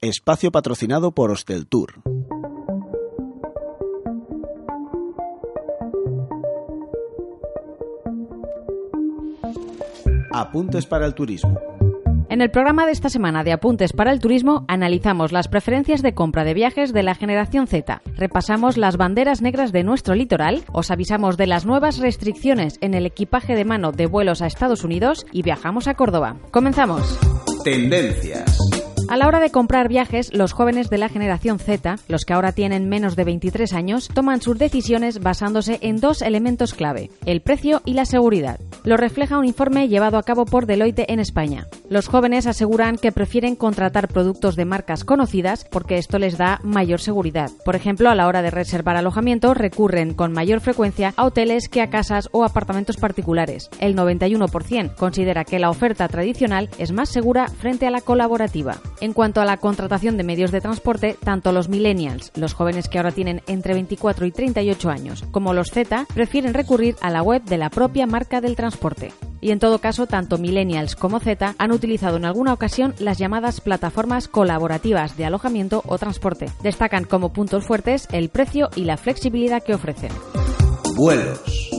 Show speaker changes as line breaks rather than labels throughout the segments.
Espacio patrocinado por Tour. Apuntes para el turismo.
En el programa de esta semana de Apuntes para el Turismo analizamos las preferencias de compra de viajes de la generación Z, repasamos las banderas negras de nuestro litoral, os avisamos de las nuevas restricciones en el equipaje de mano de vuelos a Estados Unidos y viajamos a Córdoba. Comenzamos.
Tendencias.
A la hora de comprar viajes, los jóvenes de la generación Z, los que ahora tienen menos de 23 años, toman sus decisiones basándose en dos elementos clave, el precio y la seguridad. Lo refleja un informe llevado a cabo por Deloitte en España. Los jóvenes aseguran que prefieren contratar productos de marcas conocidas porque esto les da mayor seguridad. Por ejemplo, a la hora de reservar alojamiento recurren con mayor frecuencia a hoteles que a casas o apartamentos particulares. El 91% considera que la oferta tradicional es más segura frente a la colaborativa. En cuanto a la contratación de medios de transporte, tanto los millennials, los jóvenes que ahora tienen entre 24 y 38 años, como los Z, prefieren recurrir a la web de la propia marca del transporte. Y en todo caso, tanto millennials como Z han utilizado en alguna ocasión las llamadas plataformas colaborativas de alojamiento o transporte. Destacan como puntos fuertes el precio y la flexibilidad que ofrecen.
Vuelos.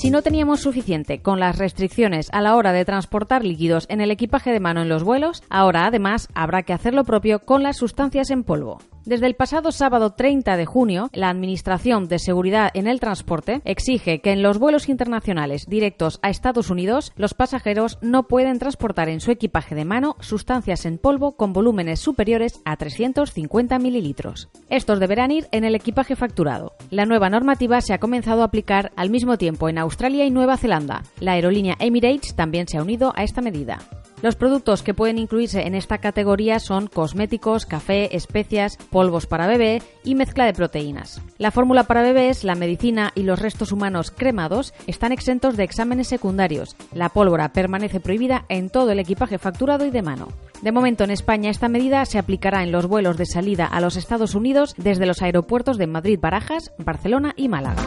Si no teníamos suficiente con las restricciones a la hora de transportar líquidos en el equipaje de mano en los vuelos, ahora además habrá que hacer lo propio con las sustancias en polvo. Desde el pasado sábado 30 de junio, la Administración de Seguridad en el Transporte exige que en los vuelos internacionales directos a Estados Unidos los pasajeros no pueden transportar en su equipaje de mano sustancias en polvo con volúmenes superiores a 350 mililitros. Estos deberán ir en el equipaje facturado. La nueva normativa se ha comenzado a aplicar al mismo tiempo en Australia y Nueva Zelanda. La aerolínea Emirates también se ha unido a esta medida. Los productos que pueden incluirse en esta categoría son cosméticos, café, especias, polvos para bebé y mezcla de proteínas. La fórmula para bebés, la medicina y los restos humanos cremados están exentos de exámenes secundarios. La pólvora permanece prohibida en todo el equipaje facturado y de mano. De momento en España esta medida se aplicará en los vuelos de salida a los Estados Unidos desde los aeropuertos de Madrid, Barajas, Barcelona y Málaga.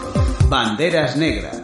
Banderas negras.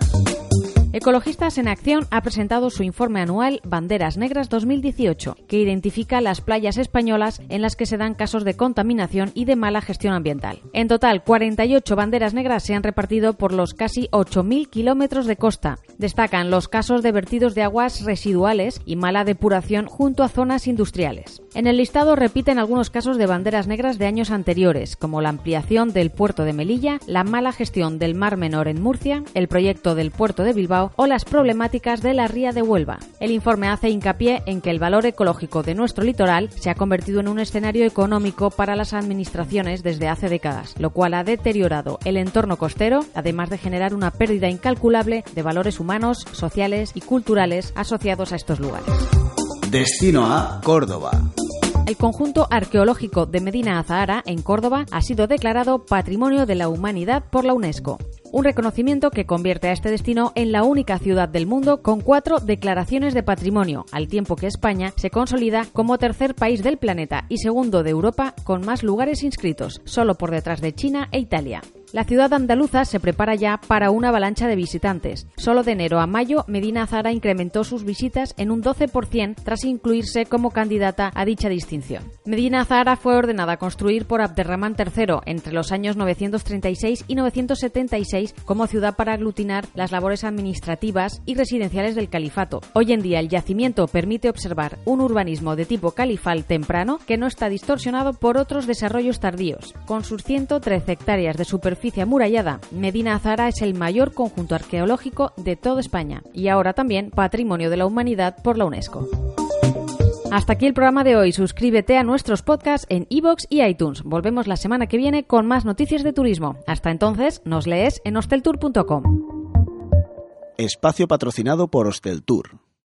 Ecologistas en Acción ha presentado su informe anual Banderas Negras 2018, que identifica las playas españolas en las que se dan casos de contaminación y de mala gestión ambiental. En total, 48 banderas negras se han repartido por los casi 8.000 kilómetros de costa. Destacan los casos de vertidos de aguas residuales y mala depuración junto a zonas industriales. En el listado repiten algunos casos de banderas negras de años anteriores, como la ampliación del puerto de Melilla, la mala gestión del Mar Menor en Murcia, el proyecto del puerto de Bilbao o las problemáticas de la ría de Huelva. El informe hace hincapié en que el valor ecológico de nuestro litoral se ha convertido en un escenario económico para las administraciones desde hace décadas, lo cual ha deteriorado el entorno costero, además de generar una pérdida incalculable de valores humanos, sociales y culturales asociados a estos lugares.
Destino a Córdoba.
El conjunto arqueológico de Medina Azahara, en Córdoba, ha sido declarado Patrimonio de la Humanidad por la UNESCO un reconocimiento que convierte a este destino en la única ciudad del mundo con cuatro declaraciones de patrimonio, al tiempo que España se consolida como tercer país del planeta y segundo de Europa con más lugares inscritos, solo por detrás de China e Italia. La ciudad andaluza se prepara ya para una avalancha de visitantes. Solo de enero a mayo, Medina Zara incrementó sus visitas en un 12% tras incluirse como candidata a dicha distinción. Medina Zara fue ordenada a construir por Abderramán III entre los años 936 y 976 como ciudad para aglutinar las labores administrativas y residenciales del califato. Hoy en día el yacimiento permite observar un urbanismo de tipo califal temprano que no está distorsionado por otros desarrollos tardíos. Con sus 113 hectáreas de superficie Medina Azara es el mayor conjunto arqueológico de toda España y ahora también Patrimonio de la Humanidad por la UNESCO. Hasta aquí el programa de hoy. Suscríbete a nuestros podcasts en iVoox y iTunes. Volvemos la semana que viene con más noticias de turismo. Hasta entonces, nos lees en hosteltour.com.
Espacio patrocinado por Hosteltour.